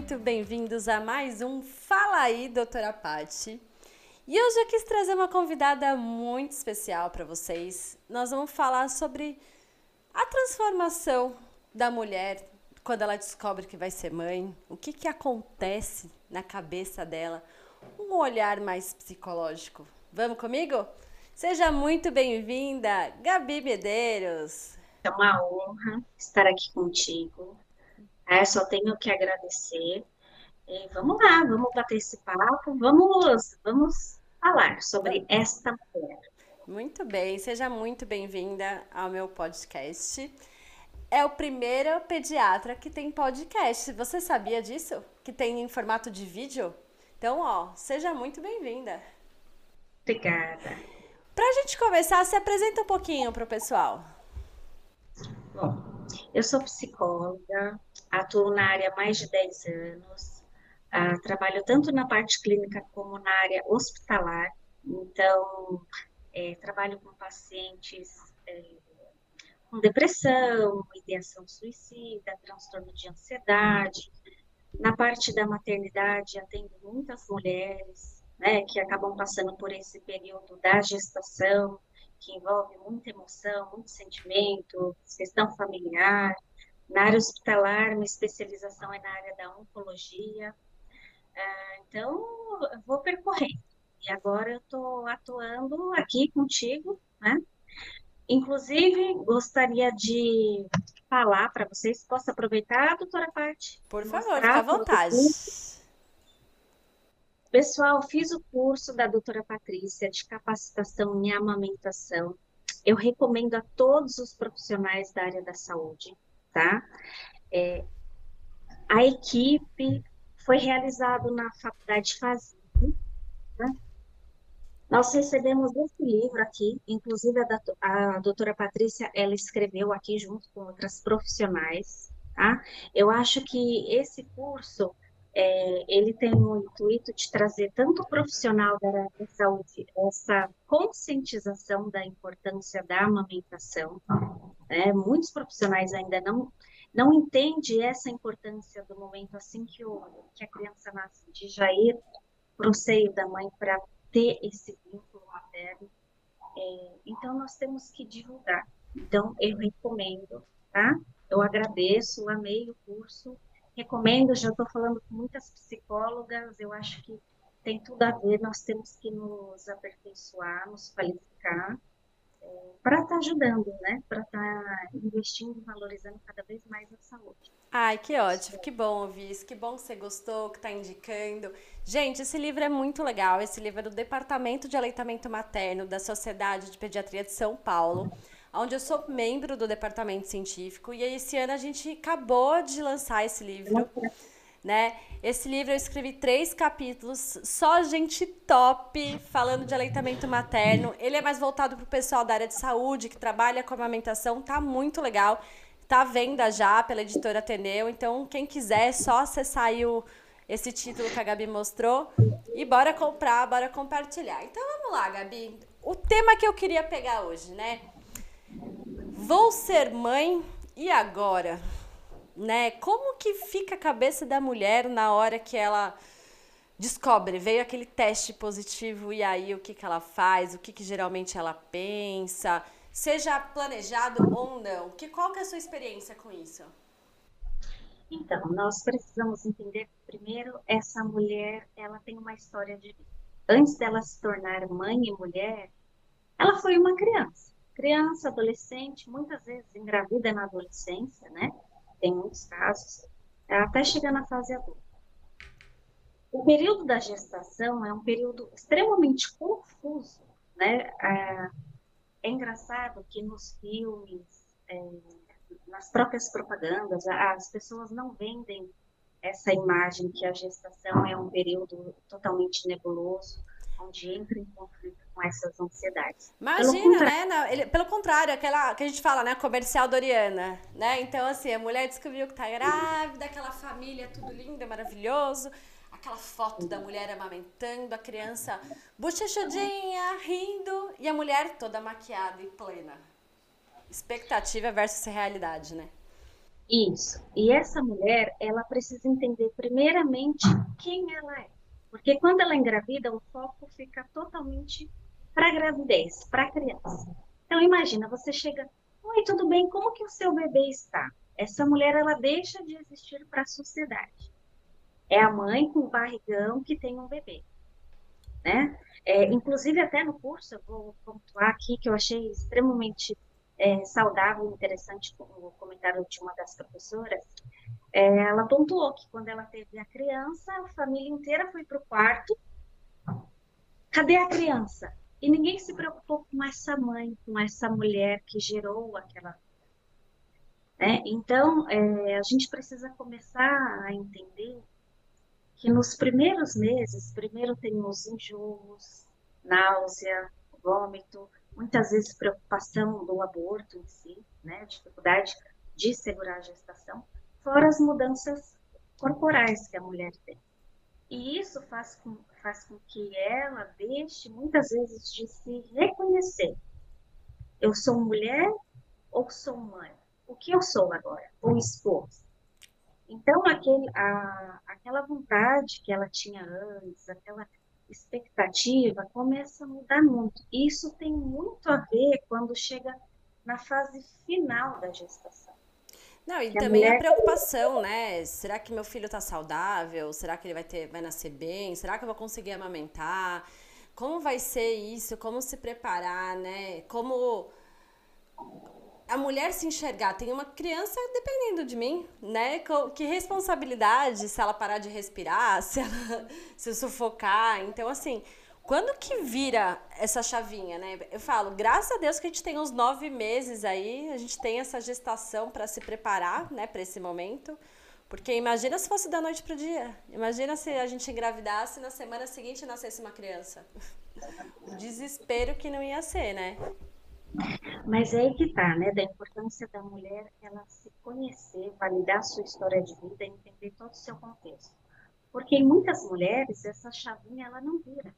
muito bem-vindos a mais um Fala aí, doutora Pati. E hoje eu quis trazer uma convidada muito especial para vocês. Nós vamos falar sobre a transformação da mulher quando ela descobre que vai ser mãe, o que, que acontece na cabeça dela, um olhar mais psicológico. Vamos comigo? Seja muito bem-vinda, Gabi Medeiros. É uma honra estar aqui contigo. É, só tenho que agradecer. E vamos lá, vamos bater esse papo, vamos, vamos falar sobre esta mulher. Muito bem, seja muito bem-vinda ao meu podcast. É o primeiro pediatra que tem podcast. Você sabia disso? Que tem em formato de vídeo? Então, ó, seja muito bem-vinda. Obrigada. Para a gente começar, se apresenta um pouquinho para o pessoal. Bom, eu sou psicóloga, atuo na área há mais de 10 anos, uh, trabalho tanto na parte clínica como na área hospitalar, então é, trabalho com pacientes é, com depressão, ideação suicida, transtorno de ansiedade. Na parte da maternidade, atendo muitas mulheres né, que acabam passando por esse período da gestação, que envolve muita emoção, muito sentimento, questão familiar. Na área hospitalar, minha especialização é na área da oncologia. Ah, então, vou percorrendo. E agora eu estou atuando aqui contigo, né? Inclusive, gostaria de falar para vocês, posso aproveitar, doutora Paty? Por favor, fique à vontade. Pessoal, fiz o curso da doutora Patrícia de capacitação em amamentação. Eu recomendo a todos os profissionais da área da saúde, tá? É, a equipe foi realizado na faculdade Fazil, né? Nós recebemos esse livro aqui, inclusive a, a doutora Patrícia, ela escreveu aqui junto com outras profissionais, tá? Eu acho que esse curso é, ele tem o intuito de trazer tanto o profissional da área saúde essa conscientização da importância da amamentação. Né? Muitos profissionais ainda não não entendem essa importância do momento assim que, o, que a criança nasce, de já ir para o seio da mãe para ter esse vínculo materno. É, então, nós temos que divulgar. Então, eu recomendo, tá? Eu agradeço, amei o curso, recomendo, já estou falando com muitas psicólogas, eu acho que tem tudo a ver, nós temos que nos aperfeiçoar, nos qualificar, é, para estar tá ajudando, né? Para estar tá investindo e valorizando cada vez mais a saúde. Ai, que ótimo, que bom ouvir isso, que bom que você gostou, que está indicando. Gente, esse livro é muito legal, esse livro é do Departamento de Aleitamento Materno da Sociedade de Pediatria de São Paulo onde eu sou membro do departamento científico e esse ano a gente acabou de lançar esse livro, né? Esse livro eu escrevi três capítulos, só gente top falando de aleitamento materno. Ele é mais voltado para o pessoal da área de saúde que trabalha com amamentação, tá muito legal. Tá à venda já pela editora Ateneu, então quem quiser é só acessar aí o, esse título que a Gabi mostrou e bora comprar, bora compartilhar. Então vamos lá, Gabi. O tema que eu queria pegar hoje, né? Vou ser mãe e agora? Né? Como que fica a cabeça da mulher na hora que ela descobre, veio aquele teste positivo e aí o que, que ela faz, o que, que geralmente ela pensa, seja planejado ou não. Que, qual que é a sua experiência com isso? Então, nós precisamos entender primeiro essa mulher ela tem uma história de. Antes dela se tornar mãe e mulher, ela foi uma criança criança, adolescente, muitas vezes engravida na adolescência, né? Tem muitos casos, até chegar na fase adulta. O período da gestação é um período extremamente confuso, né? É, é engraçado que nos filmes, é, nas próprias propagandas, as pessoas não vendem essa imagem que a gestação é um período totalmente nebuloso, onde entra em conflito com essas ansiedades. Imagina, pelo né? Não, ele, pelo contrário, aquela que a gente fala, né? Comercial Doriana, né? Então, assim, a mulher descobriu que tá grávida, aquela família tudo lindo, maravilhoso. Aquela foto da mulher amamentando, a criança bochechudinha, rindo, e a mulher toda maquiada e plena. Expectativa versus realidade, né? Isso. E essa mulher, ela precisa entender primeiramente quem ela é. Porque quando ela engravida, o foco fica totalmente para a gravidez, para a criança. Então imagina, você chega, oi, tudo bem? Como que o seu bebê está? Essa mulher ela deixa de existir para a sociedade. É a mãe com o barrigão que tem um bebê, né? É, inclusive até no curso eu vou pontuar aqui que eu achei extremamente é, saudável e interessante o comentário de uma das professoras. Ela pontuou que quando ela teve a criança, a família inteira foi para o quarto. Cadê a criança? E ninguém se preocupou com essa mãe, com essa mulher que gerou aquela. Né? Então, é, a gente precisa começar a entender que nos primeiros meses, primeiro tem os enjoos, náusea, vômito, muitas vezes preocupação do aborto em si, né, dificuldade de segurar a gestação, fora as mudanças corporais que a mulher tem. E isso faz com, faz com que ela deixe muitas vezes de se reconhecer. Eu sou mulher ou sou mãe? O que eu sou agora? Ou esposa? Então, aquele, a, aquela vontade que ela tinha antes, aquela expectativa começa a mudar muito. Isso tem muito a ver quando chega na fase final da gestação. Não, e que também a, mulher... a preocupação, né? Será que meu filho está saudável? Será que ele vai ter, vai nascer bem? Será que eu vou conseguir amamentar? Como vai ser isso? Como se preparar, né? Como a mulher se enxergar, tem uma criança dependendo de mim, né? Que responsabilidade se ela parar de respirar, se ela se sufocar. Então, assim, quando que vira essa chavinha, né? Eu falo, graças a Deus que a gente tem uns nove meses aí, a gente tem essa gestação para se preparar, né, para esse momento. Porque imagina se fosse da noite pro dia. Imagina se a gente engravidasse na semana seguinte nascesse uma criança. O desespero que não ia ser, né? Mas é aí que tá, né, da importância da mulher ela se conhecer, validar sua história de vida, entender todo o seu contexto. Porque em muitas mulheres essa chavinha ela não vira,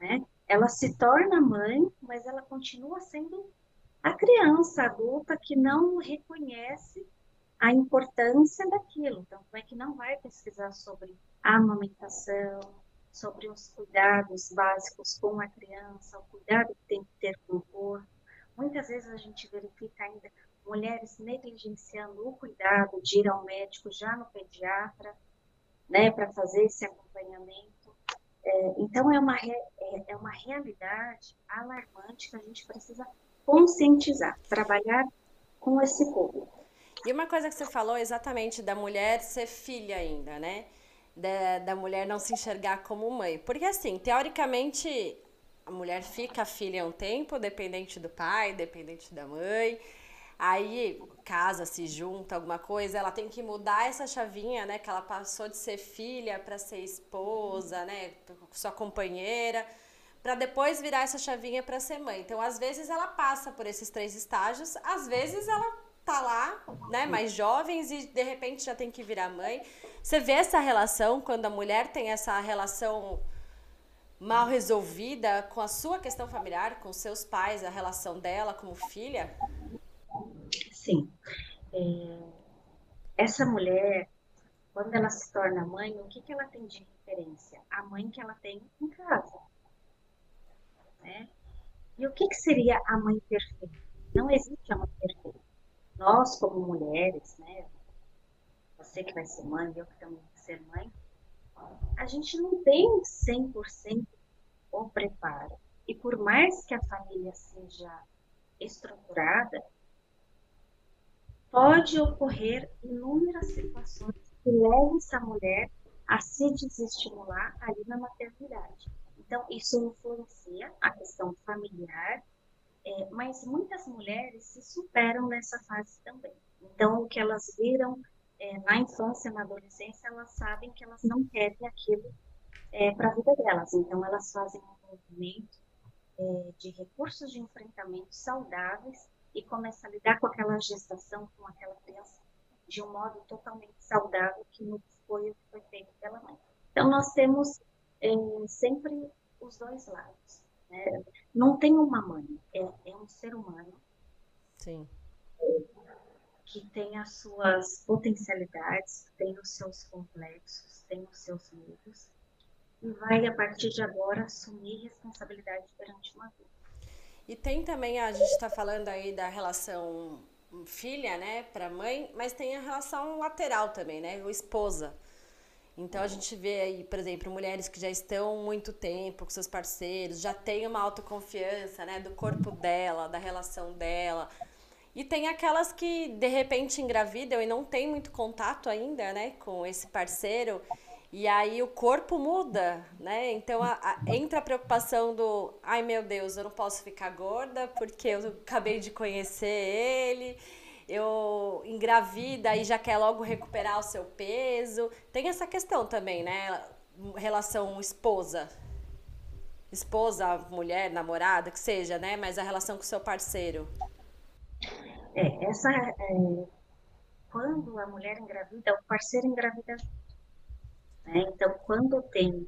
né? Ela se torna mãe, mas ela continua sendo a criança adulta que não reconhece a importância daquilo. Então, como é que não vai pesquisar sobre a amamentação, sobre os cuidados básicos com a criança, o cuidado que tem que ter com o corpo. Muitas vezes a gente verifica ainda mulheres negligenciando o cuidado de ir ao médico já no pediatra, né, para fazer esse acompanhamento. É, então, é uma, é, é uma realidade alarmante que a gente precisa conscientizar, trabalhar com esse público. E uma coisa que você falou exatamente da mulher ser filha ainda, né? da, da mulher não se enxergar como mãe. Porque, assim, teoricamente, a mulher fica filha um tempo, dependente do pai, dependente da mãe. Aí casa, se junta, alguma coisa, ela tem que mudar essa chavinha, né? Que ela passou de ser filha para ser esposa, né? Sua companheira, para depois virar essa chavinha para ser mãe. Então, às vezes ela passa por esses três estágios, às vezes ela tá lá, né, mais jovens e de repente já tem que virar mãe. Você vê essa relação quando a mulher tem essa relação mal resolvida com a sua questão familiar, com seus pais, a relação dela como filha? Sim. É... Essa mulher, quando ela se torna mãe, o que, que ela tem de referência? A mãe que ela tem em casa. Né? E o que, que seria a mãe perfeita? Não existe a mãe perfeita. Nós, como mulheres, né, você que vai ser mãe, eu que também vou ser mãe, a gente não tem 100% o preparo. E por mais que a família seja estruturada, pode ocorrer inúmeras situações que levam essa mulher a se desestimular ali na maternidade. Então, isso influencia a questão familiar, é, mas muitas mulheres se superam nessa fase também. Então, o que elas viram é, na infância, na adolescência, elas sabem que elas não querem aquilo é, para a vida delas. Então, elas fazem um movimento é, de recursos de enfrentamento saudáveis e começam a lidar com aquela gestação, com aquela criança, de um modo totalmente saudável, que não foi o que foi feito pela mãe. Então, nós temos é, sempre os dois lados. Né? Não tem uma mãe, é, é um ser humano. Sim que tem as suas potencialidades, tem os seus complexos, tem os seus medos, e vai, a partir de agora, assumir responsabilidade perante uma vida. E tem também, a gente está falando aí da relação filha, né, para mãe, mas tem a relação lateral também, né, o esposa. Então a gente vê aí, por exemplo, mulheres que já estão muito tempo com seus parceiros, já têm uma autoconfiança, né, do corpo dela, da relação dela. E tem aquelas que de repente engravidam e não tem muito contato ainda, né, com esse parceiro. E aí o corpo muda, né? Então a, a, entra a preocupação do, ai meu Deus, eu não posso ficar gorda porque eu acabei de conhecer ele eu engravida e já quer logo recuperar o seu peso. Tem essa questão também, né? Relação esposa. Esposa, mulher, namorada, que seja, né? Mas a relação com o seu parceiro. É, essa é, quando a mulher engravida, o parceiro engravida né? Então, quando tem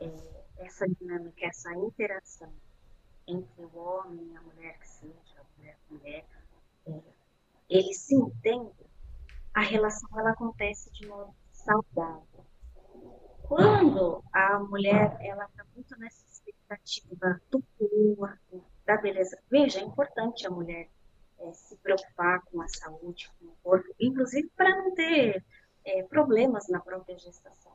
é, essa dinâmica, essa interação entre o homem e a mulher, que seja a mulher, a mulher é, eles se entendem, a relação ela acontece de modo saudável. Quando a mulher ela está muito nessa expectativa do corpo, da beleza, veja, é importante a mulher é, se preocupar com a saúde, com o corpo, inclusive para não ter é, problemas na própria gestação.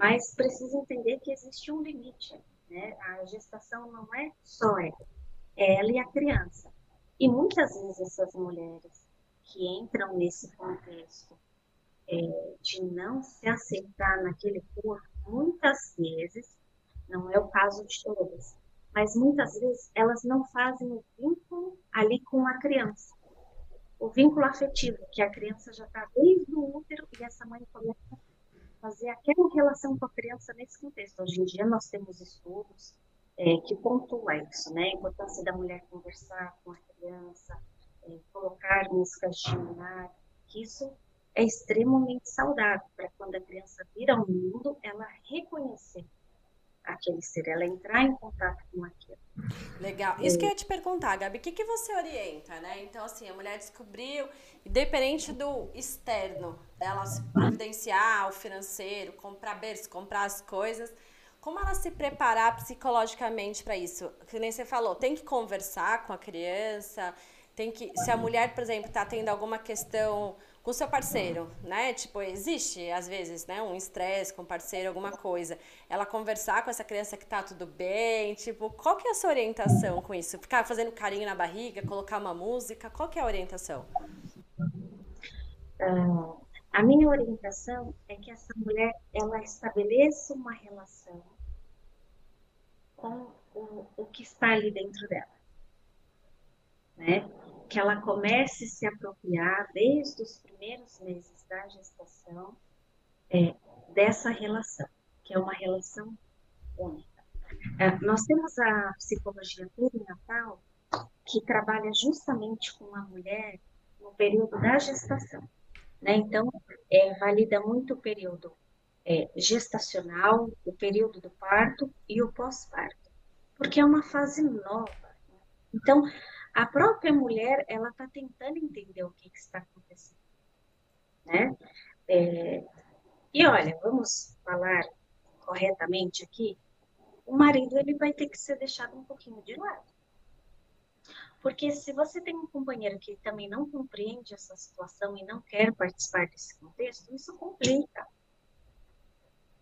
Mas precisa entender que existe um limite. Né? A gestação não é só ela, é ela e a criança. E muitas vezes essas mulheres que entram nesse contexto é, de não se aceitar naquele corpo, muitas vezes, não é o caso de todas, mas muitas vezes elas não fazem o vínculo ali com a criança. O vínculo afetivo, que a criança já está desde o útero e essa mãe começa fazer aquela relação com a criança nesse contexto. Hoje em dia nós temos estudos é, que pontuam isso, né? A importância da mulher conversar com a criança, é, colocar músicas de iluminar, que isso é extremamente saudável para quando a criança vir ao mundo, ela reconhecer aquele ser, ela entrar em contato com aquilo. Legal. Isso que eu ia te perguntar, Gabi, o que, que você orienta, né? Então, assim, a mulher descobriu, independente do externo, dela se providenciar o financeiro, comprar berço, comprar as coisas, como ela se preparar psicologicamente para isso? Que nem você falou, tem que conversar com a criança, tem que, se a mulher, por exemplo, está tendo alguma questão o seu parceiro, né? Tipo, existe às vezes, né, um estresse com o parceiro, alguma coisa. Ela conversar com essa criança que tá tudo bem, tipo, qual que é a sua orientação com isso? Ficar fazendo carinho na barriga, colocar uma música, qual que é a orientação? Uh, a minha orientação é que essa mulher ela estabeleça uma relação com o, o que está ali dentro dela, né? Que ela comece a se apropriar desde os primeiros meses da gestação é, dessa relação, que é uma relação única. É, nós temos a psicologia perinatal que trabalha justamente com a mulher no período da gestação. Né? Então, é, valida muito o período é, gestacional, o período do parto e o pós-parto, porque é uma fase nova. Então, a própria mulher ela está tentando entender o que, que está acontecendo, né? É, e olha, vamos falar corretamente aqui, o marido ele vai ter que ser deixado um pouquinho de lado. Porque se você tem um companheiro que também não compreende essa situação e não quer participar desse contexto, isso complica.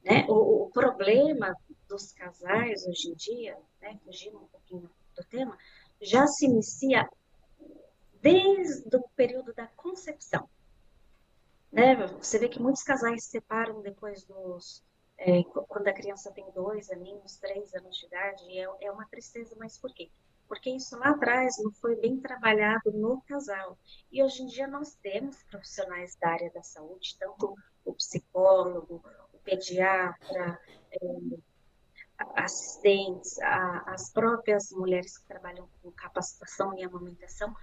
Né? O, o problema dos casais hoje em dia, né, fugindo um pouquinho do tema, já se inicia desde o período da concepção. Né? Você vê que muitos casais se separam depois dos. É, quando a criança tem dois aninhos, três anos de idade, é, é uma tristeza, mas por quê? Porque isso lá atrás não foi bem trabalhado no casal. E hoje em dia nós temos profissionais da área da saúde, tanto o psicólogo, o pediatra, é, assistentes, a, as próprias mulheres que trabalham com capacitação e amamentação,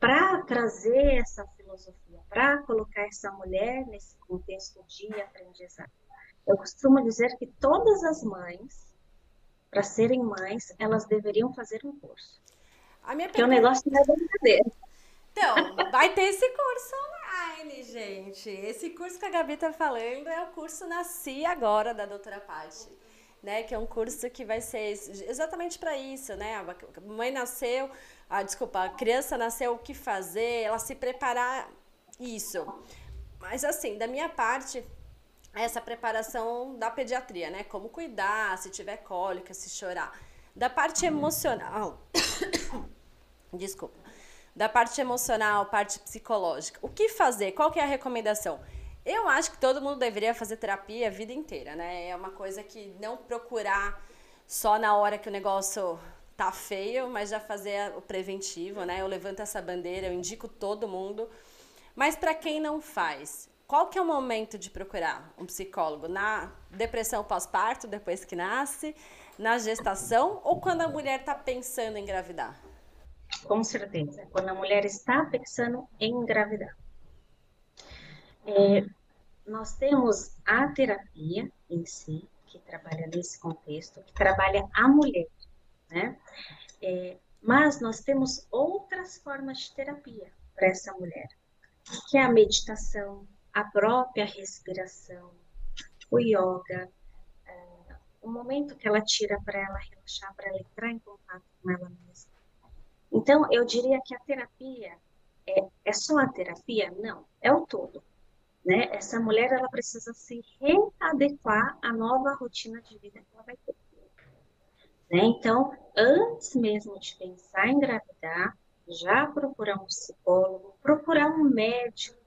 para trazer essa filosofia, para colocar essa mulher nesse contexto de aprendizado. Eu costumo dizer que todas as mães, para serem mães, elas deveriam fazer um curso. A minha pergunta... Porque o negócio não é brincadeira. Então, vai ter esse curso online, gente. Esse curso que a Gabi tá falando é o curso Nasci Agora, da doutora Paty. Né, que é um curso que vai ser exatamente para isso, né? A mãe nasceu, ah, desculpa, a criança nasceu, o que fazer, ela se preparar isso. Mas assim, da minha parte, essa preparação da pediatria, né? Como cuidar, se tiver cólica, se chorar. Da parte emocional. Desculpa da parte emocional, parte psicológica. O que fazer? Qual que é a recomendação? Eu acho que todo mundo deveria fazer terapia a vida inteira, né? É uma coisa que não procurar só na hora que o negócio tá feio, mas já fazer o preventivo, né? Eu levanto essa bandeira, eu indico todo mundo. Mas para quem não faz, qual que é o momento de procurar um psicólogo? Na depressão pós-parto, depois que nasce, na gestação ou quando a mulher está pensando em engravidar? Com certeza, quando a mulher está pensando em engravidar. É, nós temos a terapia em si, que trabalha nesse contexto, que trabalha a mulher, né? É, mas nós temos outras formas de terapia para essa mulher, que é a meditação, a própria respiração, o yoga, é, o momento que ela tira para ela relaxar, para ela entrar em contato com ela mesma então, eu diria que a terapia é, é só a terapia? Não, é o todo. Né? Essa mulher ela precisa se readequar à nova rotina de vida que ela vai ter. Né? Então, antes mesmo de pensar em engravidar, já procurar um psicólogo, procurar um médico,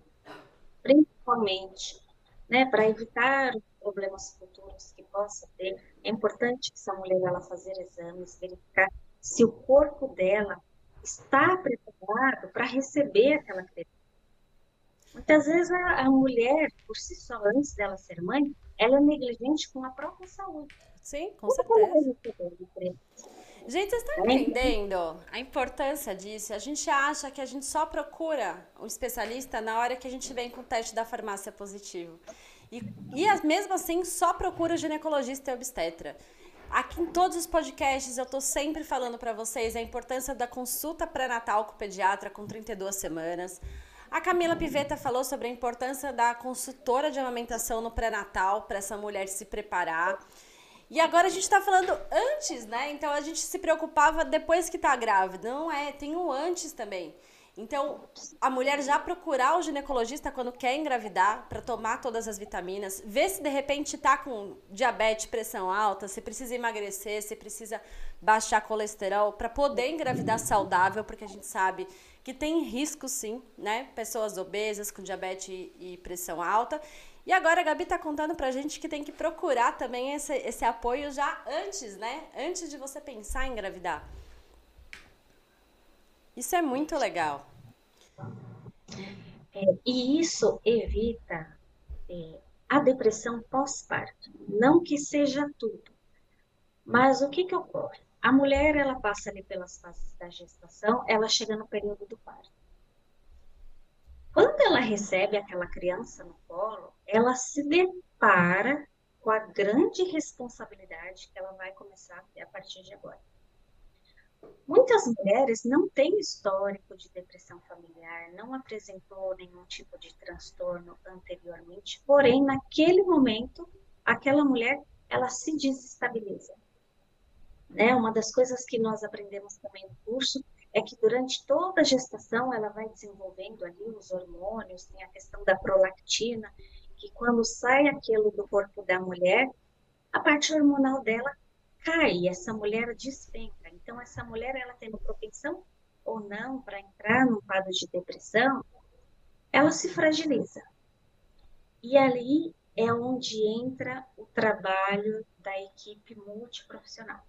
principalmente, né, para evitar problemas futuros que possa ter. É importante essa mulher ela fazer exames, verificar se o corpo dela está preparado para receber aquela criança. Muitas vezes a, a, mulher, por si só, antes dela ser mãe, ela é negligente com a própria saúde. Sim, com certeza. Gente, vocês estão entendendo a importância disso? A gente acha que a gente só procura um especialista na hora que a gente vem com o teste da farmácia positivo. E, e mesmo assim, só procura o ginecologista e obstetra. Aqui em todos os podcasts eu tô sempre falando para vocês a importância da consulta pré-natal com o pediatra com 32 semanas. A Camila Piveta falou sobre a importância da consultora de amamentação no pré-natal para essa mulher se preparar. E agora a gente está falando antes, né? Então a gente se preocupava depois que tá grávida. Não é, tem o antes também. Então, a mulher já procurar o ginecologista quando quer engravidar para tomar todas as vitaminas, ver se de repente está com diabetes, pressão alta, se precisa emagrecer, se precisa baixar colesterol para poder engravidar saudável, porque a gente sabe que tem risco sim, né? Pessoas obesas com diabetes e pressão alta. E agora a Gabi está contando para a gente que tem que procurar também esse, esse apoio já antes, né? Antes de você pensar em engravidar. Isso é muito legal. É, e isso evita é, a depressão pós-parto. Não que seja tudo, mas o que, que ocorre? A mulher ela passa ali pelas fases da gestação, ela chega no período do parto. Quando ela recebe aquela criança no colo, ela se depara com a grande responsabilidade que ela vai começar a ter a partir de agora. Muitas mulheres não têm histórico de depressão familiar, não apresentou nenhum tipo de transtorno anteriormente, porém, naquele momento, aquela mulher, ela se desestabiliza. Né? Uma das coisas que nós aprendemos também no curso é que durante toda a gestação ela vai desenvolvendo ali os hormônios, tem a questão da prolactina, que quando sai aquilo do corpo da mulher, a parte hormonal dela cai, essa mulher despenca. Então, essa mulher, ela tendo propensão ou não para entrar num quadro de depressão, ela se fragiliza. E ali é onde entra o trabalho da equipe multiprofissional.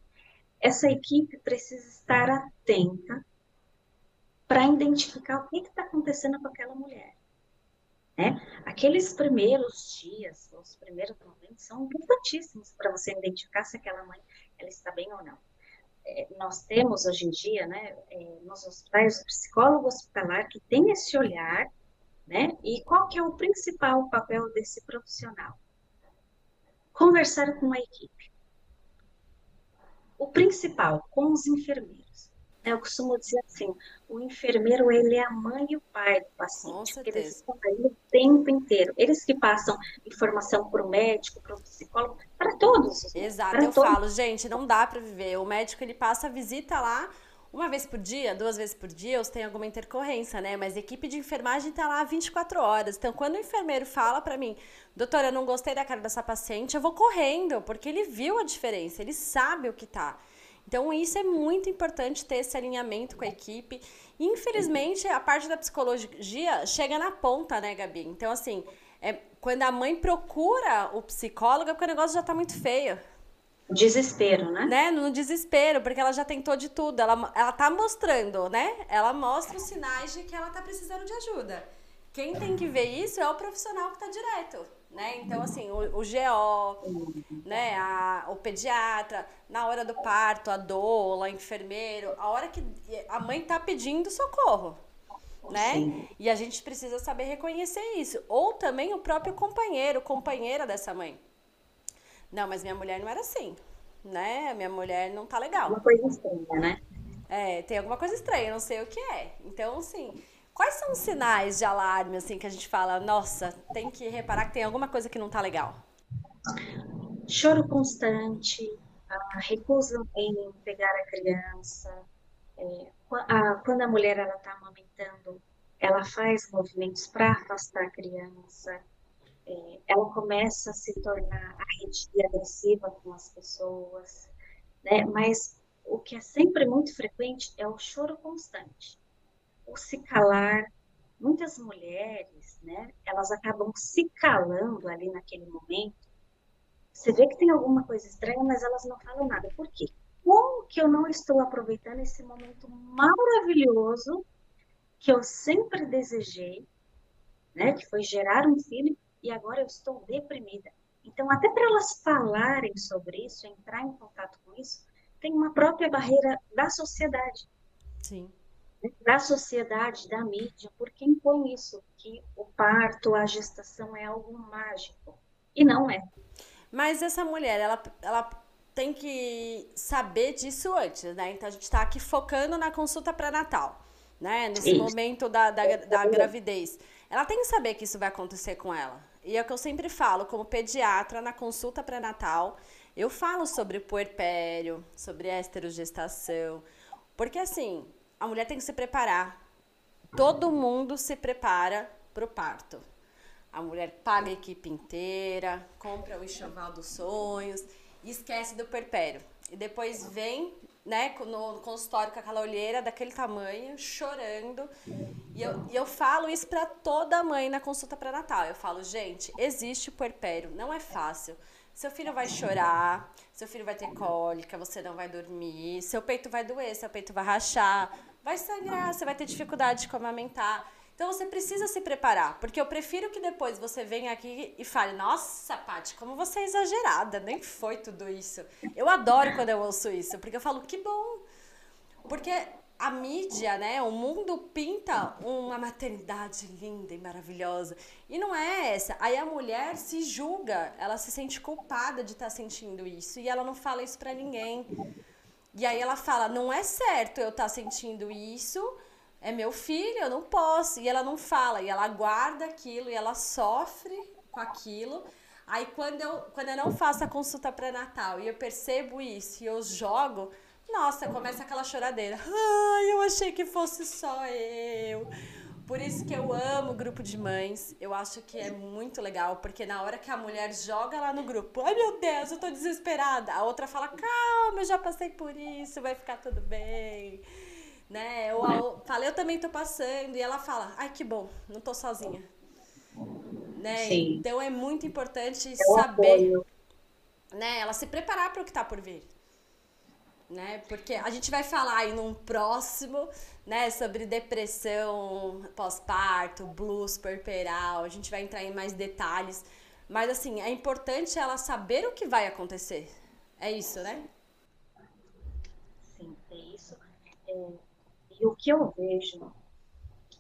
Essa equipe precisa estar atenta para identificar o que está acontecendo com aquela mulher. Né? Aqueles primeiros dias, os primeiros momentos são importantíssimos para você identificar se aquela mãe ela está bem ou não. É, nós temos hoje em dia, né, é, nos hospitais, o psicólogo hospitalar que tem esse olhar, né, e qual que é o principal papel desse profissional? Conversar com a equipe. O principal, com os enfermeiros. Eu costumo dizer assim, o enfermeiro ele é a mãe e o pai do paciente, porque eles estão aí o tempo inteiro. Eles que passam informação para o médico, para o psicólogo, para todos. Exato, eu todos. falo, gente, não dá para viver. O médico ele passa a visita lá uma vez por dia, duas vezes por dia, ou tem alguma intercorrência, né? Mas a equipe de enfermagem tá lá 24 horas. Então, quando o enfermeiro fala para mim, doutora, eu não gostei da cara dessa paciente, eu vou correndo, porque ele viu a diferença, ele sabe o que tá. Então, isso é muito importante ter esse alinhamento com a equipe. Infelizmente, a parte da psicologia chega na ponta, né, Gabi? Então, assim, é, quando a mãe procura o psicólogo, é porque o negócio já tá muito feio. Desespero, né? né? No desespero, porque ela já tentou de tudo. Ela, ela tá mostrando, né? Ela mostra os sinais de que ela tá precisando de ajuda. Quem tem que ver isso é o profissional que tá direto, né? Então, assim, o, o GO, né? A, o pediatra, na hora do parto, a doula, a enfermeiro, a hora que a mãe tá pedindo socorro, né? Sim. E a gente precisa saber reconhecer isso. Ou também o próprio companheiro, companheira dessa mãe. Não, mas minha mulher não era assim, né? Minha mulher não tá legal. Uma coisa estranha, né? É, tem alguma coisa estranha, não sei o que é. Então, assim, quais são os sinais de alarme, assim, que a gente fala, nossa, tem que reparar que tem alguma coisa que não tá legal? Choro constante, recusa em pegar a criança, é, a, quando a mulher ela tá amamentando, ela faz movimentos para afastar a criança, é, ela começa a se tornar arredia, agressiva com as pessoas, né? Mas o que é sempre muito frequente é o choro constante, o se calar. Muitas mulheres, né? Elas acabam se calando ali naquele momento. Você vê que tem alguma coisa estranha, mas elas não falam nada. Por quê? Como que eu não estou aproveitando esse momento maravilhoso que eu sempre desejei, né? Que foi gerar um filho e agora eu estou deprimida. Então, até para elas falarem sobre isso, entrar em contato com isso, tem uma própria barreira da sociedade. Sim. Da sociedade, da mídia, por quem põe isso, que o parto, a gestação é algo mágico. E não é. Mas essa mulher, ela, ela tem que saber disso antes, né? Então a gente está aqui focando na consulta pré-natal, né? Nesse isso. momento da, da, da gravidez. Ela tem que saber que isso vai acontecer com ela. E é o que eu sempre falo, como pediatra, na consulta pré-natal, eu falo sobre puerpério, sobre esterogestação, porque assim, a mulher tem que se preparar. Todo mundo se prepara para o parto. A mulher paga a equipe inteira, compra o enxoval dos sonhos e esquece do puerpério. E depois vem né, no consultório com aquela olheira daquele tamanho, chorando. E eu, e eu falo isso para toda mãe na consulta pré-natal. Eu falo, gente, existe o puerpério, não é fácil. Seu filho vai chorar, seu filho vai ter cólica, você não vai dormir, seu peito vai doer, seu peito vai rachar, vai sangrar, você vai ter dificuldade de amamentar. Então você precisa se preparar, porque eu prefiro que depois você venha aqui e fale: Nossa, Paty, como você é exagerada, nem foi tudo isso. Eu adoro quando eu ouço isso, porque eu falo: Que bom. Porque a mídia, né, o mundo pinta uma maternidade linda e maravilhosa. E não é essa. Aí a mulher se julga, ela se sente culpada de estar tá sentindo isso e ela não fala isso para ninguém. E aí ela fala: "Não é certo eu estar tá sentindo isso" é meu filho, eu não posso. E ela não fala, e ela guarda aquilo, e ela sofre com aquilo. Aí quando eu, quando eu não faço a consulta pré-natal e eu percebo isso e eu jogo, nossa, começa aquela choradeira. Ai, eu achei que fosse só eu. Por isso que eu amo o grupo de mães. Eu acho que é muito legal, porque na hora que a mulher joga lá no grupo, ai meu Deus, eu tô desesperada. A outra fala, calma, eu já passei por isso, vai ficar tudo bem né? Eu, eu falei, eu também tô passando, e ela fala, ai que bom, não tô sozinha. Né? Então é muito importante eu saber, apoio. né? Ela se preparar para o que tá por vir. Né? Porque a gente vai falar aí num próximo, né, sobre depressão pós-parto, blues puerperal, a gente vai entrar em mais detalhes, mas assim, é importante ela saber o que vai acontecer. É isso, né? Sim, é isso. É, e o que eu vejo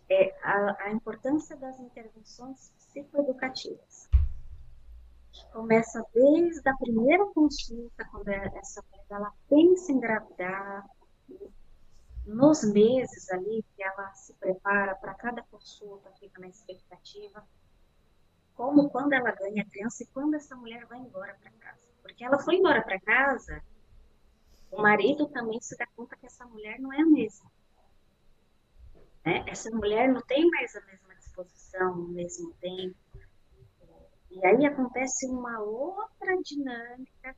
é a, a importância das intervenções psicoeducativas, que começa desde a primeira consulta, quando essa mulher ela pensa em engravidar, nos meses ali que ela se prepara para cada consulta, fica na expectativa, como quando ela ganha a criança e quando essa mulher vai embora para casa. Porque ela foi embora para casa, o marido também se dá conta que essa mulher não é a mesma. Né? Essa mulher não tem mais a mesma disposição, o mesmo tempo. E aí acontece uma outra dinâmica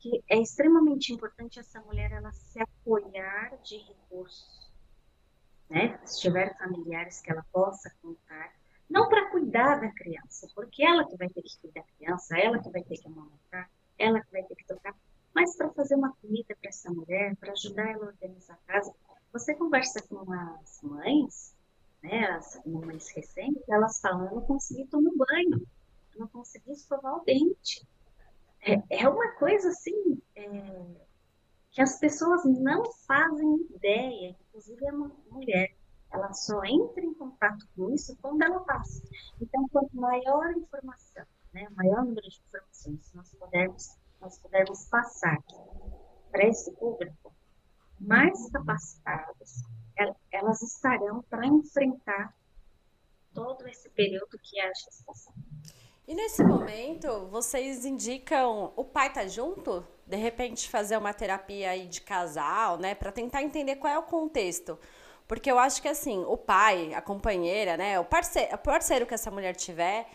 que é extremamente importante essa mulher ela se apoiar de recursos, né? Se tiver familiares que ela possa contar, não para cuidar da criança, porque ela que vai ter que cuidar da criança, ela que vai ter que amamentar, ela que vai ter que tocar, mas para fazer uma comida para essa mulher, para ajudar ela a organizar a casa. Você conversa com as mães, né, as mães recentes, elas falam, eu não consegui tomar banho, eu não consegui escovar o dente, é, é uma coisa assim é, que as pessoas não fazem ideia, inclusive a mulher, ela só entra em contato com isso quando ela passa. Então, quanto maior a informação, né, maior número de informações nós pudermos, nós pudermos passar para esse público, mais capacitadas elas estarão para enfrentar todo esse período que é a gestação. E nesse momento, vocês indicam o pai tá junto? De repente fazer uma terapia aí de casal, né, para tentar entender qual é o contexto. Porque eu acho que assim, o pai, a companheira, né, o parceiro, o parceiro que essa mulher tiver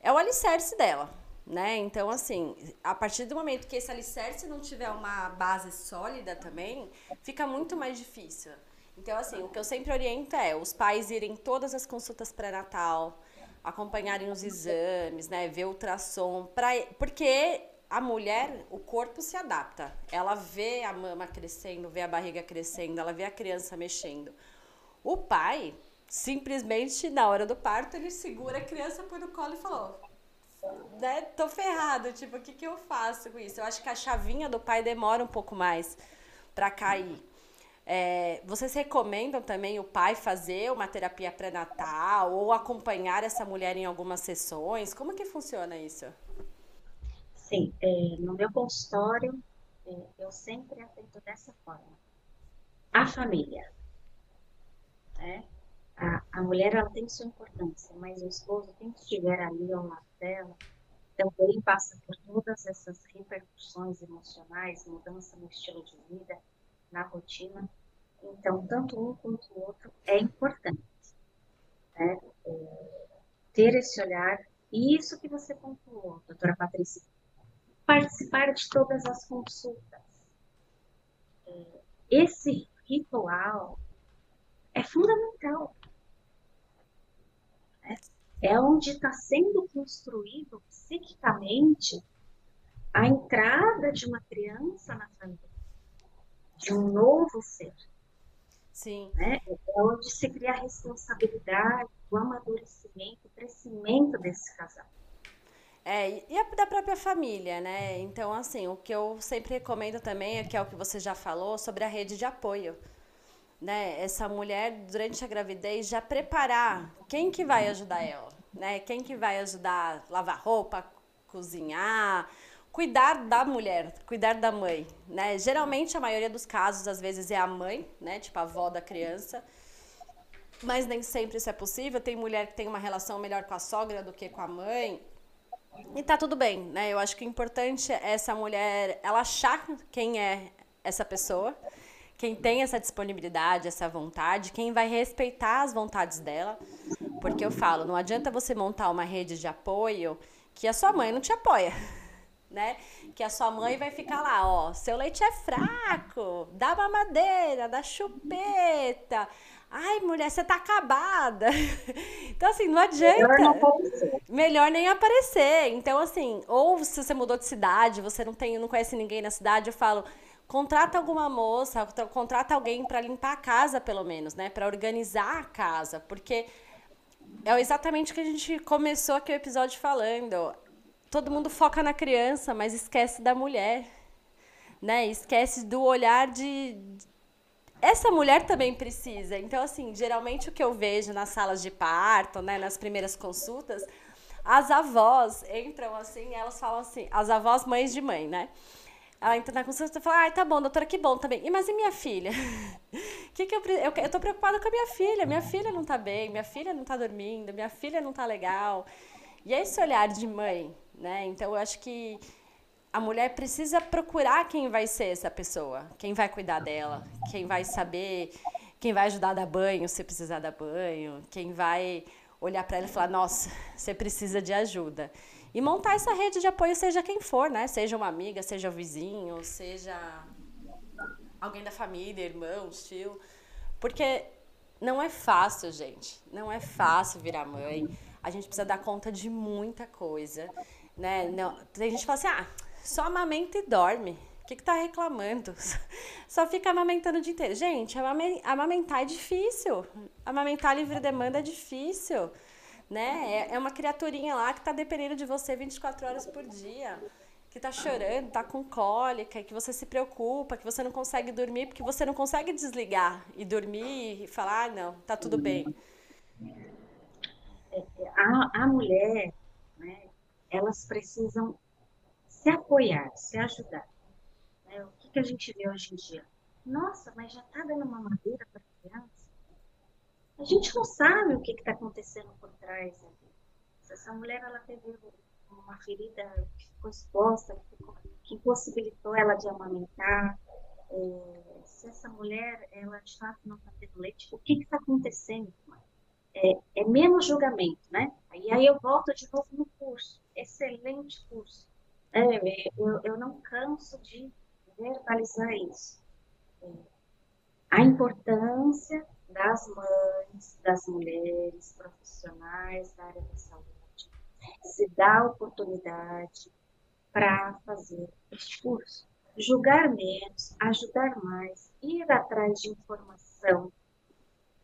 é o alicerce dela, né? Então, assim, a partir do momento que esse alicerce não tiver uma base sólida também, fica muito mais difícil. Então, assim, o que eu sempre oriento é os pais irem todas as consultas pré-natal, acompanharem os exames, né, ver ultrassom, pra, porque a mulher, o corpo se adapta. Ela vê a mama crescendo, vê a barriga crescendo, ela vê a criança mexendo. O pai, simplesmente na hora do parto, ele segura a criança, põe no colo e falou: né, tô ferrado, tipo, o que, que eu faço com isso? Eu acho que a chavinha do pai demora um pouco mais para cair. É, vocês recomendam também o pai fazer uma terapia pré-natal ou acompanhar essa mulher em algumas sessões? Como que funciona isso? Sim, é, no meu consultório é, eu sempre atendo dessa forma. A família, né? A, a mulher ela tem sua importância, mas o esposo, quem estiver ali ao lado dela, também passa por todas essas repercussões emocionais, mudança no estilo de vida, na rotina. Então, tanto um quanto o outro é importante. Né? É, ter esse olhar. E isso que você pontuou, doutora Patrícia, participar de todas as consultas. É, esse ritual é fundamental. É onde está sendo construído psiquicamente a entrada de uma criança na família de um novo ser. Sim. Né? É onde se cria a responsabilidade, o amadurecimento, o crescimento desse casal. É, e a, da própria família, né? Então, assim, o que eu sempre recomendo também é que é o que você já falou sobre a rede de apoio. Né? Essa mulher, durante a gravidez, já preparar quem que vai ajudar ela, né? Quem que vai ajudar a lavar roupa, cozinhar, cuidar da mulher, cuidar da mãe, né? Geralmente a maioria dos casos às vezes é a mãe, né? Tipo a avó da criança. Mas nem sempre isso é possível. Tem mulher que tem uma relação melhor com a sogra do que com a mãe. E tá tudo bem, né? Eu acho que o importante é essa mulher, ela achar quem é essa pessoa, quem tem essa disponibilidade, essa vontade, quem vai respeitar as vontades dela. Porque eu falo, não adianta você montar uma rede de apoio que a sua mãe não te apoia né? Que a sua mãe vai ficar lá, ó, seu leite é fraco, dá mamadeira, dá chupeta. Ai, mulher, você tá acabada. Então, assim, não adianta. Melhor, não Melhor nem aparecer. Então, assim, ou se você mudou de cidade, você não tem, não conhece ninguém na cidade, eu falo, contrata alguma moça, contrata alguém para limpar a casa, pelo menos, né? Para organizar a casa, porque é exatamente o que a gente começou aqui o episódio falando todo mundo foca na criança, mas esquece da mulher, né? Esquece do olhar de essa mulher também precisa. Então, assim, geralmente o que eu vejo nas salas de parto, né, nas primeiras consultas, as avós entram assim, elas falam assim, as avós mães de mãe, né? Ela entra na consulta e fala, ai, tá bom, doutora, que bom também. E mas e minha filha? que que eu, eu, eu tô preocupada com a minha filha. Minha filha não tá bem, minha filha não tá dormindo, minha filha não tá legal. E é esse olhar de mãe, né? Então eu acho que a mulher precisa procurar quem vai ser essa pessoa, quem vai cuidar dela, quem vai saber, quem vai ajudar a dar banho se precisar dar banho, quem vai olhar para ela e falar: nossa, você precisa de ajuda. E montar essa rede de apoio, seja quem for, né? Seja uma amiga, seja o vizinho, seja alguém da família, irmão, tio. Porque não é fácil, gente. Não é fácil virar mãe. A gente precisa dar conta de muita coisa, né? Não, tem gente que fala assim: ah, só amamenta e dorme. O que, que tá reclamando? Só fica amamentando o dia inteiro. Gente, amamentar é difícil. Amamentar livre demanda é difícil. Né? É, é uma criaturinha lá que está dependendo de você 24 horas por dia. Que está chorando, está com cólica, que você se preocupa, que você não consegue dormir, porque você não consegue desligar e dormir e falar, ah, não, tá tudo bem. É, é, a, a mulher, né, elas precisam se apoiar, se ajudar. Né? O que, que a gente vê hoje em dia? Nossa, mas já está dando uma madeira para criança? A gente não sabe o que está acontecendo por trás. Né? Essa mulher ela teve uma ferida que ficou exposta, que, ficou, que impossibilitou ela de amamentar, é, se essa mulher ela de fato não está tendo leite, o que está acontecendo? É, é menos julgamento, né? E aí eu volto de novo no curso, excelente curso. É, eu, eu não canso de verbalizar isso. É, a importância das mães, das mulheres profissionais da área da saúde, se dá oportunidade para fazer este curso. Julgar menos, ajudar mais, ir atrás de informação,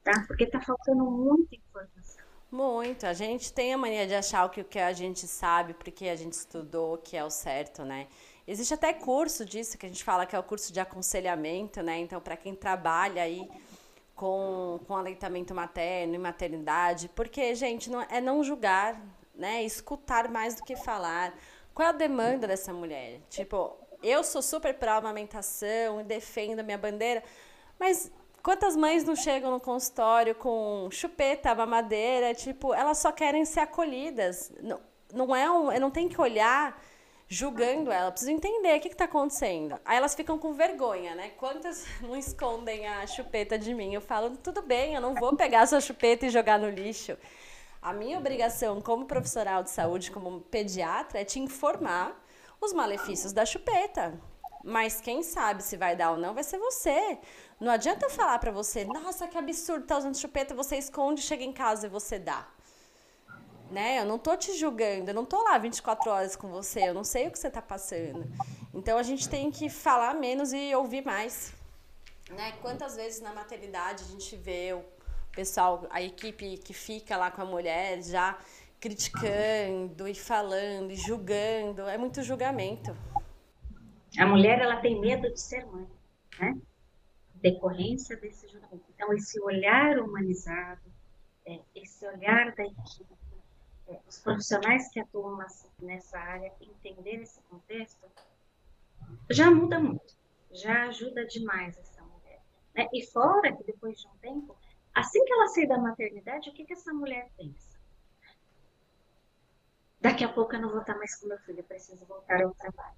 tá? Porque está faltando muita informação. Muito. A gente tem a mania de achar que o que a gente sabe, porque a gente estudou, que é o certo, né? Existe até curso disso que a gente fala que é o curso de aconselhamento, né? Então, para quem trabalha aí com, com aleitamento materno e maternidade, porque, gente, não, é não julgar, né? Escutar mais do que falar. Qual é a demanda dessa mulher? Tipo, eu sou super pró-amamentação e defendo a minha bandeira, mas Quantas mães não chegam no consultório com chupeta, mamadeira, tipo, elas só querem ser acolhidas. Não, não é um, não tenho que olhar julgando ela, preciso entender o que está acontecendo. Aí elas ficam com vergonha, né? Quantas não escondem a chupeta de mim? Eu falo, tudo bem, eu não vou pegar sua chupeta e jogar no lixo. A minha obrigação como profissional de saúde, como pediatra, é te informar os malefícios da chupeta. Mas quem sabe se vai dar ou não vai ser você. Não adianta eu falar para você, nossa, que absurdo, tá usando chupeta, você esconde, chega em casa e você dá. Né? Eu não tô te julgando, eu não tô lá 24 horas com você, eu não sei o que você tá passando. Então a gente tem que falar menos e ouvir mais. Né? Quantas vezes na maternidade a gente vê o pessoal, a equipe que fica lá com a mulher já criticando e falando e julgando, é muito julgamento. A mulher ela tem medo de ser mãe, né? decorrência desse julgamento. Então, esse olhar humanizado, é, esse olhar da equipe, os profissionais que atuam nessa área, entender esse contexto, já muda muito, já ajuda demais essa mulher. Né? E fora que depois de um tempo, assim que ela sair da maternidade, o que, que essa mulher pensa? Daqui a pouco eu não vou estar mais com meu filho, preciso voltar ao trabalho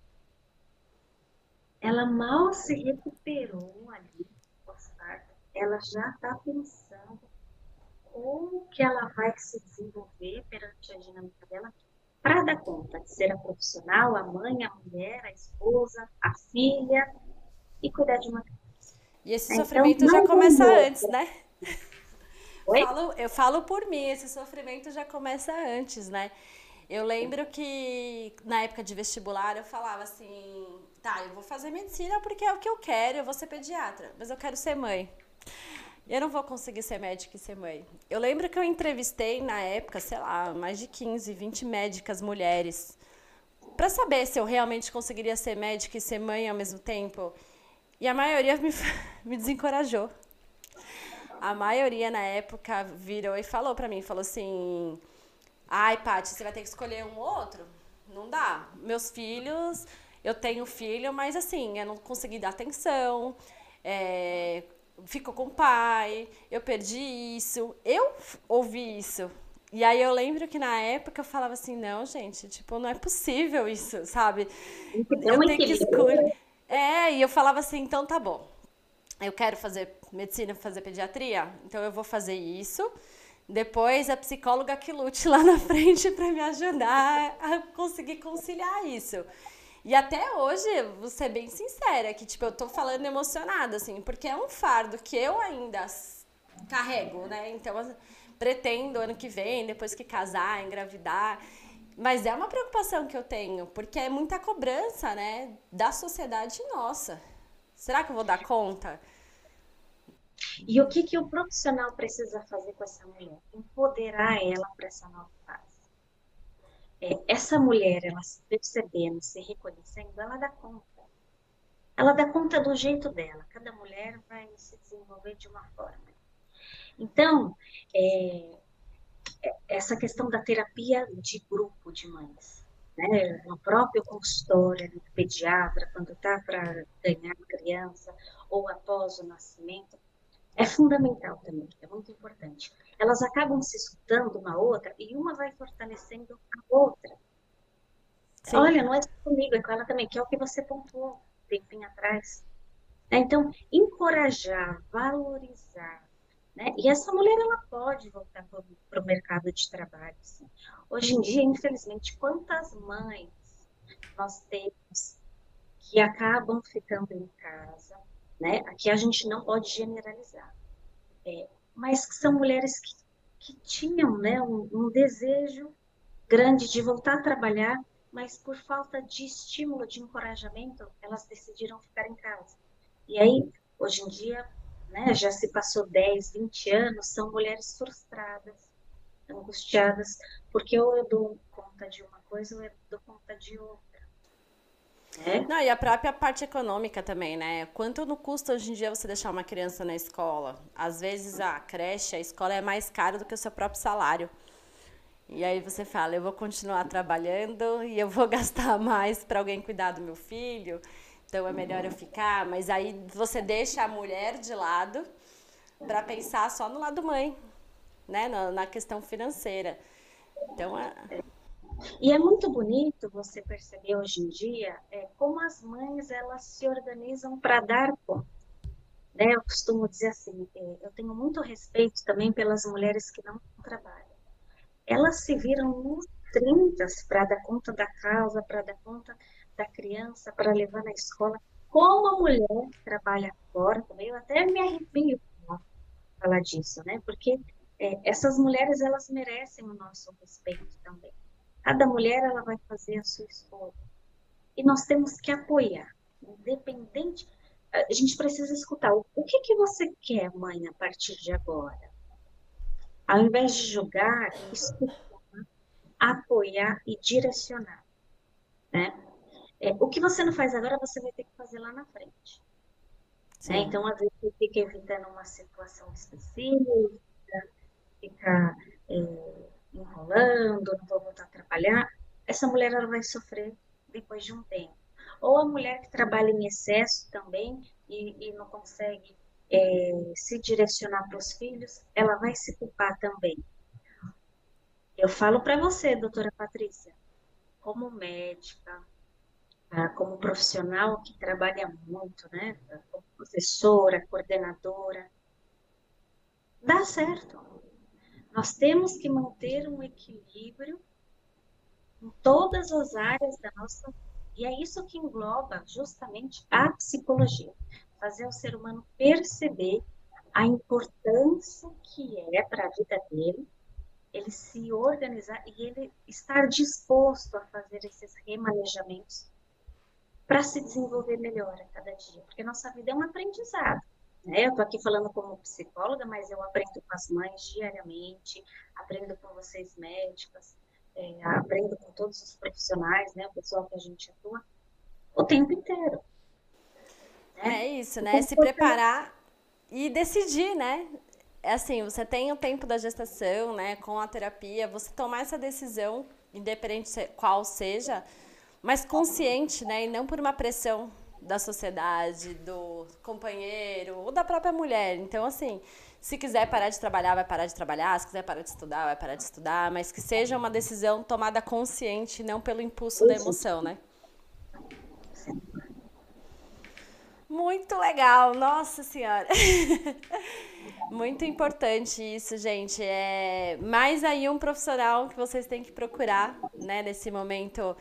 ela mal se recuperou ali ela já está pensando como que ela vai se desenvolver perante a dinâmica dela para dar conta de ser a profissional, a mãe, a mulher, a esposa, a filha e cuidar de uma criança. E esse então, sofrimento já começa antes, né? Oi? Falo, eu falo por mim, esse sofrimento já começa antes, né? Eu lembro que na época de vestibular eu falava assim, tá, eu vou fazer medicina porque é o que eu quero, eu vou ser pediatra, mas eu quero ser mãe. Eu não vou conseguir ser médica e ser mãe. Eu lembro que eu entrevistei na época, sei lá, mais de 15, 20 médicas mulheres para saber se eu realmente conseguiria ser médica e ser mãe ao mesmo tempo. E a maioria me, me desencorajou. A maioria na época virou e falou para mim, falou assim: Ai, Paty, você vai ter que escolher um ou outro. Não dá. Meus filhos, eu tenho filho, mas assim, eu não consegui dar atenção, é, ficou com o pai, eu perdi isso. Eu ouvi isso. E aí eu lembro que na época eu falava assim, não, gente, tipo, não é possível isso, sabe? Então, eu tenho que escolher. É, e eu falava assim, então tá bom. Eu quero fazer medicina, fazer pediatria, então eu vou fazer isso. Depois a psicóloga que lute lá na frente para me ajudar a conseguir conciliar isso. E até hoje, vou ser bem sincera, que tipo, eu tô falando emocionada, assim, porque é um fardo que eu ainda carrego, né? Então, pretendo ano que vem, depois que casar, engravidar. Mas é uma preocupação que eu tenho, porque é muita cobrança, né, da sociedade nossa. Será que eu vou dar conta? E o que, que o profissional precisa fazer com essa mulher? Empoderar ela para essa nova fase é, essa mulher, ela se percebendo, se reconhecendo, ela dá conta. Ela dá conta do jeito dela. Cada mulher vai se desenvolver de uma forma. Então, é, é essa questão da terapia de grupo de mães, né? No próprio consultório, do pediatra, quando está para ganhar criança, ou após o nascimento, é fundamental também, é muito importante. Elas acabam se escutando uma outra e uma vai fortalecendo a outra. Sim. Olha, não é só comigo, é com ela também, que é o que você pontuou tempinho atrás. É, então, encorajar, valorizar. Né? E essa mulher, ela pode voltar para o mercado de trabalho. Sim. Hoje em dia, infelizmente, quantas mães nós temos que acabam ficando em casa, né? Aqui a gente não pode generalizar, é, mas que são mulheres que, que tinham né, um, um desejo grande de voltar a trabalhar, mas por falta de estímulo, de encorajamento, elas decidiram ficar em casa. E aí, hoje em dia, né, já se passou 10, 20 anos, são mulheres frustradas, angustiadas, porque ou eu dou conta de uma coisa ou eu dou conta de outra. É? Não, e a própria parte econômica também, né? Quanto não custa hoje em dia você deixar uma criança na escola? Às vezes a creche, a escola é mais cara do que o seu próprio salário. E aí você fala, eu vou continuar trabalhando e eu vou gastar mais para alguém cuidar do meu filho, então é melhor eu ficar. Mas aí você deixa a mulher de lado para pensar só no lado mãe, né? Na questão financeira. Então, é... E é muito bonito você perceber hoje em dia é, como as mães elas se organizam para dar conta. Né? Eu costumo dizer assim, é, eu tenho muito respeito também pelas mulheres que não trabalham. Elas se viram nos 30 para dar conta da casa, para dar conta da criança, para levar na escola. Como a mulher trabalha fora também, eu até me arrepio falar disso, né? Porque é, essas mulheres elas merecem o nosso respeito também. Cada mulher ela vai fazer a sua escolha. E nós temos que apoiar, independente. A gente precisa escutar o, o que, que você quer, mãe, a partir de agora. Ao invés de julgar, escutar, apoiar e direcionar. Né? É, o que você não faz agora, você vai ter que fazer lá na frente. Né? Então, às vezes, você fica evitando uma situação específica, fica é, enrolando, não vou voltar a trabalhar, essa mulher ela vai sofrer depois de um tempo. Ou a mulher que trabalha em excesso também e, e não consegue é, se direcionar para os filhos, ela vai se culpar também. Eu falo para você, doutora Patrícia, como médica, ah, como profissional que trabalha muito, né? Como professora, coordenadora, dá certo. Nós temos que manter um equilíbrio em todas as áreas da nossa e é isso que engloba justamente a psicologia, fazer o ser humano perceber a importância que é para a vida dele, ele se organizar e ele estar disposto a fazer esses remanejamentos para se desenvolver melhor a cada dia, porque nossa vida é um aprendizado. Né? Eu estou aqui falando como psicóloga, mas eu aprendo com as mães diariamente, aprendo com vocês médicas, é, aprendo com todos os profissionais, né? o pessoal que a gente atua, o tempo inteiro. Né? É isso, né? Se preparar e decidir, né? É assim, você tem o tempo da gestação, né? Com a terapia, você tomar essa decisão, independente qual seja, mais consciente, né? E não por uma pressão da sociedade, do companheiro ou da própria mulher. Então, assim, se quiser parar de trabalhar, vai parar de trabalhar. Se quiser parar de estudar, vai parar de estudar. Mas que seja uma decisão tomada consciente, não pelo impulso da emoção, né? Muito legal, nossa senhora. Muito importante isso, gente. É mais aí um profissional que vocês têm que procurar, né, nesse momento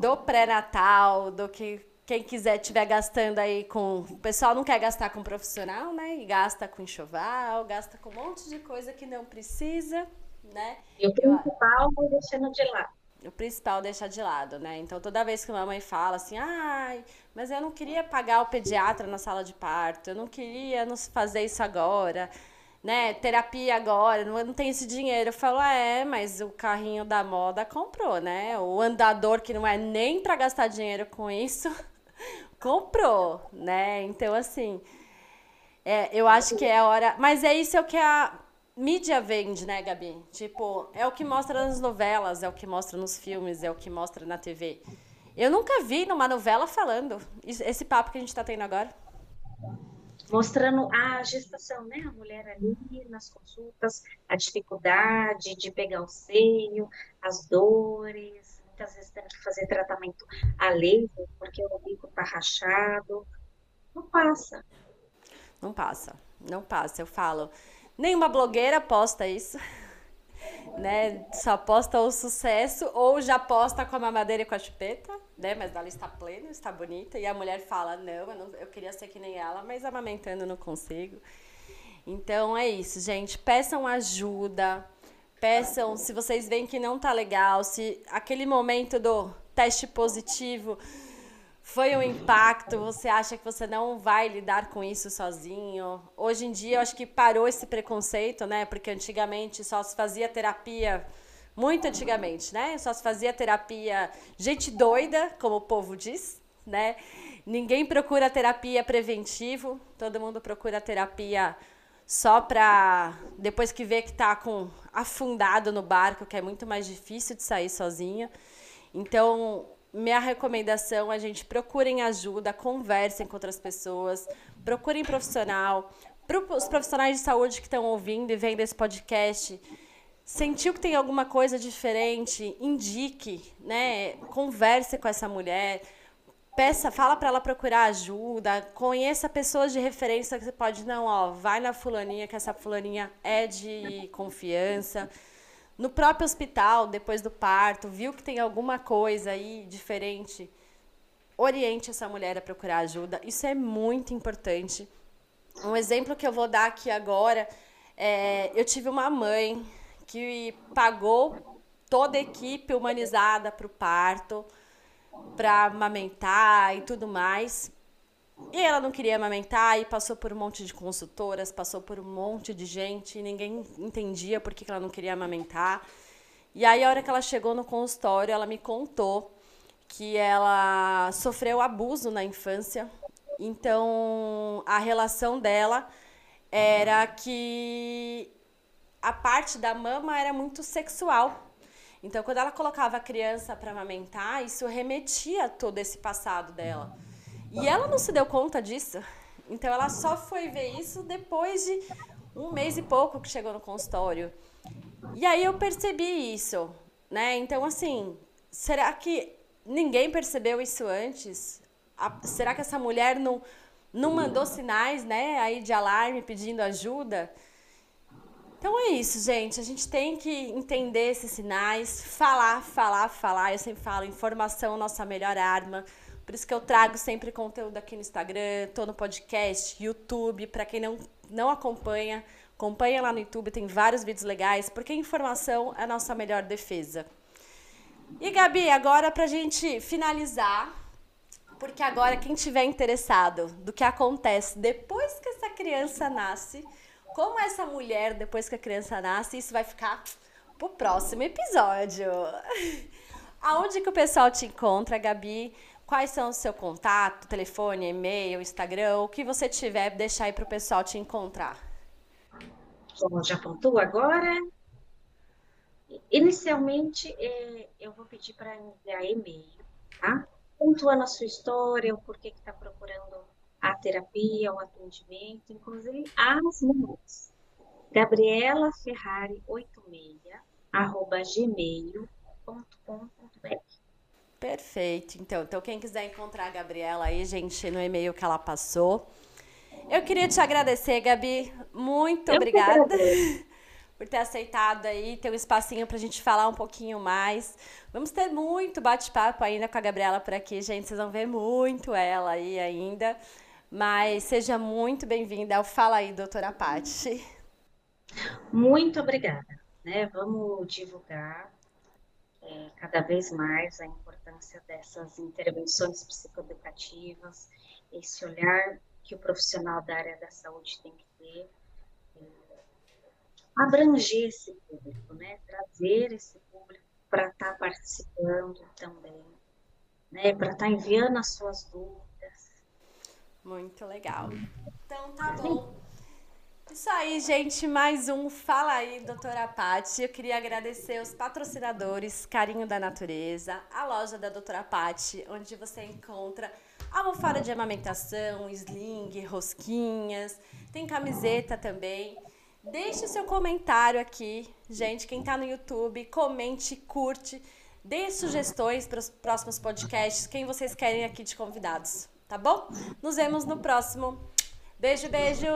do pré-natal, do que quem quiser estiver gastando aí com. O pessoal não quer gastar com profissional, né? E gasta com enxoval, gasta com um monte de coisa que não precisa, né? E o principal Eu... deixando de lado. O principal deixar de lado, né? Então toda vez que a mamãe fala assim, ai, mas eu não queria pagar o pediatra na sala de parto, eu não queria não fazer isso agora né, terapia agora, não, não tem esse dinheiro. Eu falo, é, mas o carrinho da moda comprou, né? O andador que não é nem para gastar dinheiro com isso, comprou, né? Então, assim, é, eu acho que é hora. Mas é isso é que a mídia vende, né, Gabi? Tipo, é o que mostra nas novelas, é o que mostra nos filmes, é o que mostra na TV. Eu nunca vi numa novela falando esse papo que a gente tá tendo agora. Mostrando a gestação, né? A mulher ali nas consultas, a dificuldade de pegar o seio, as dores, muitas vezes tendo que fazer tratamento a laser, porque o bico tá rachado. Não passa. Não passa, não passa. Eu falo, nenhuma blogueira posta isso. Né? Só posta o sucesso ou já posta com a mamadeira e com a chupeta, né? Mas ela está plena, está bonita. E a mulher fala: não, eu, não, eu queria ser que nem ela, mas amamentando não consigo. Então é isso, gente. Peçam ajuda Peçam se vocês veem que não tá legal, se aquele momento do teste positivo foi um impacto, você acha que você não vai lidar com isso sozinho. Hoje em dia, eu acho que parou esse preconceito, né? Porque antigamente só se fazia terapia, muito antigamente, né? Só se fazia terapia gente doida, como o povo diz, né? Ninguém procura terapia preventivo, todo mundo procura terapia só para depois que vê que está com afundado no barco, que é muito mais difícil de sair sozinha. Então, minha recomendação é a gente procurem ajuda, conversem com outras pessoas, procurem profissional. Para os profissionais de saúde que estão ouvindo e vendo esse podcast, sentiu que tem alguma coisa diferente, indique, né? Converse com essa mulher peça, fala para ela procurar ajuda, conheça pessoas de referência que você pode não, ó, vai na fulaninha que essa fulaninha é de confiança. No próprio hospital, depois do parto, viu que tem alguma coisa aí diferente, oriente essa mulher a procurar ajuda. Isso é muito importante. Um exemplo que eu vou dar aqui agora é, eu tive uma mãe que pagou toda a equipe humanizada para o parto para amamentar e tudo mais. E ela não queria amamentar e passou por um monte de consultoras, passou por um monte de gente e ninguém entendia por que ela não queria amamentar. E aí, a hora que ela chegou no consultório, ela me contou que ela sofreu abuso na infância. Então, a relação dela era que a parte da mama era muito sexual. Então, quando ela colocava a criança para amamentar, isso remetia a todo esse passado dela. E ela não se deu conta disso. Então, ela só foi ver isso depois de um mês e pouco que chegou no consultório. E aí eu percebi isso, né? Então, assim, será que ninguém percebeu isso antes? A, será que essa mulher não, não mandou sinais, né, aí de alarme pedindo ajuda? Então é isso, gente. A gente tem que entender esses sinais, falar, falar, falar. Eu sempre falo, informação é nossa melhor arma. Por isso que eu trago sempre conteúdo aqui no Instagram, tô no podcast, YouTube. Para quem não, não acompanha, acompanha lá no YouTube, tem vários vídeos legais, porque informação é a nossa melhor defesa. E Gabi, agora pra gente finalizar, porque agora quem tiver interessado do que acontece depois que essa criança nasce, como essa mulher, depois que a criança nasce, isso vai ficar pro próximo episódio. Aonde que o pessoal te encontra, Gabi? Quais são o seu contato, telefone, e-mail, Instagram, o que você tiver, deixar aí pro pessoal te encontrar. Bom, já apontou agora? Inicialmente, é, eu vou pedir para enviar e-mail, tá? Pontuando a sua história, o porquê que está procurando a terapia, o atendimento, inclusive as mulheres. Gabriela Ferrari 86 arroba gmail.com.br Perfeito. Então, então, quem quiser encontrar a Gabriela aí, gente, no e-mail que ela passou. Eu queria te agradecer, Gabi. Muito Eu obrigada por ter aceitado aí, ter um espacinho pra gente falar um pouquinho mais. Vamos ter muito bate-papo ainda com a Gabriela por aqui, gente. Vocês vão ver muito ela aí ainda. Mas seja muito bem-vinda ao Fala aí, doutora Paty. Muito obrigada. Né? Vamos divulgar é, cada vez mais a importância dessas intervenções psicoeducativas, esse olhar que o profissional da área da saúde tem que ter, é, abranger esse público, né? trazer esse público para estar tá participando também, né? para estar tá enviando as suas dúvidas. Muito legal. Então tá bom. Isso aí, gente, mais um Fala aí, doutora Pati. Eu queria agradecer os patrocinadores Carinho da Natureza, a loja da doutora Pati, onde você encontra almofada de amamentação, sling, rosquinhas, tem camiseta também. Deixe seu comentário aqui, gente, quem tá no YouTube, comente, curte, dê sugestões para os próximos podcasts, quem vocês querem aqui de convidados, tá bom? Nos vemos no próximo. Beijo, beijo!